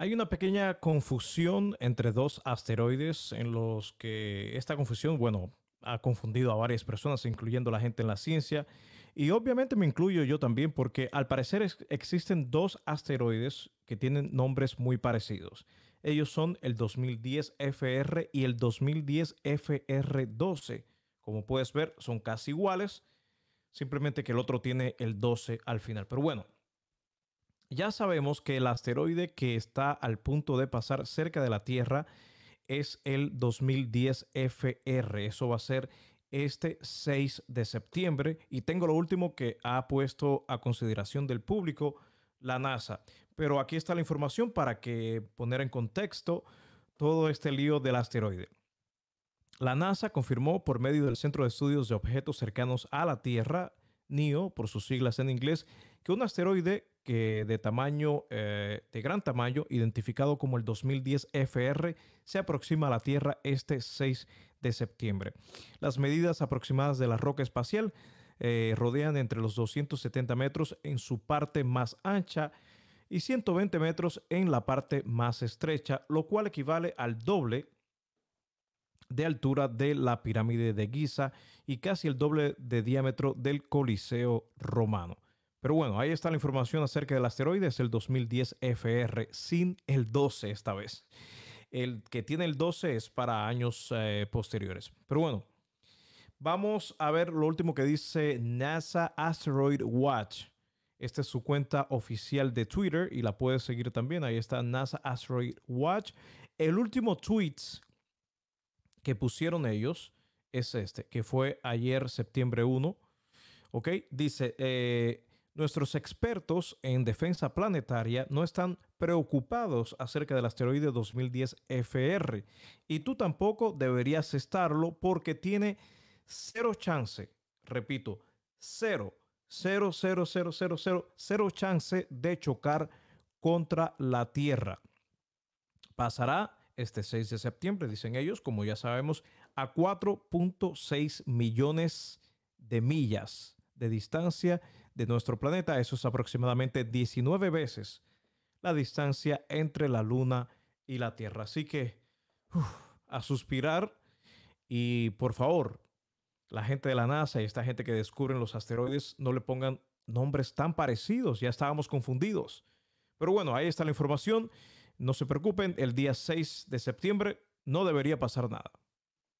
Hay una pequeña confusión entre dos asteroides en los que esta confusión, bueno, ha confundido a varias personas, incluyendo la gente en la ciencia. Y obviamente me incluyo yo también porque al parecer existen dos asteroides que tienen nombres muy parecidos. Ellos son el 2010 FR y el 2010 FR12. Como puedes ver, son casi iguales, simplemente que el otro tiene el 12 al final. Pero bueno, ya sabemos que el asteroide que está al punto de pasar cerca de la Tierra es el 2010 FR. Eso va a ser este 6 de septiembre. Y tengo lo último que ha puesto a consideración del público la NASA. Pero aquí está la información para que poner en contexto todo este lío del asteroide. La NASA confirmó por medio del Centro de Estudios de Objetos Cercanos a la Tierra, NIO, por sus siglas en inglés, que un asteroide que de tamaño, eh, de gran tamaño, identificado como el 2010 FR, se aproxima a la Tierra este 6 de septiembre. Las medidas aproximadas de la roca espacial eh, rodean entre los 270 metros en su parte más ancha y 120 metros en la parte más estrecha, lo cual equivale al doble de altura de la pirámide de Giza y casi el doble de diámetro del Coliseo romano. Pero bueno, ahí está la información acerca del asteroide, es el 2010 FR, sin el 12 esta vez. El que tiene el 12 es para años eh, posteriores. Pero bueno, vamos a ver lo último que dice NASA Asteroid Watch. Esta es su cuenta oficial de Twitter y la puedes seguir también. Ahí está NASA Asteroid Watch. El último tweet que pusieron ellos es este, que fue ayer, septiembre 1. ¿Ok? Dice, eh, Nuestros expertos en defensa planetaria no están preocupados acerca del asteroide 2010 FR y tú tampoco deberías estarlo porque tiene cero chance, repito, cero, cero, cero, cero, cero, cero, cero chance de chocar contra la Tierra. Pasará este 6 de septiembre, dicen ellos, como ya sabemos, a 4.6 millones de millas de distancia de nuestro planeta. Eso es aproximadamente 19 veces la distancia entre la Luna y la Tierra. Así que a suspirar y por favor, la gente de la NASA y esta gente que descubren los asteroides no le pongan nombres tan parecidos. Ya estábamos confundidos. Pero bueno, ahí está la información. No se preocupen, el día 6 de septiembre no debería pasar nada.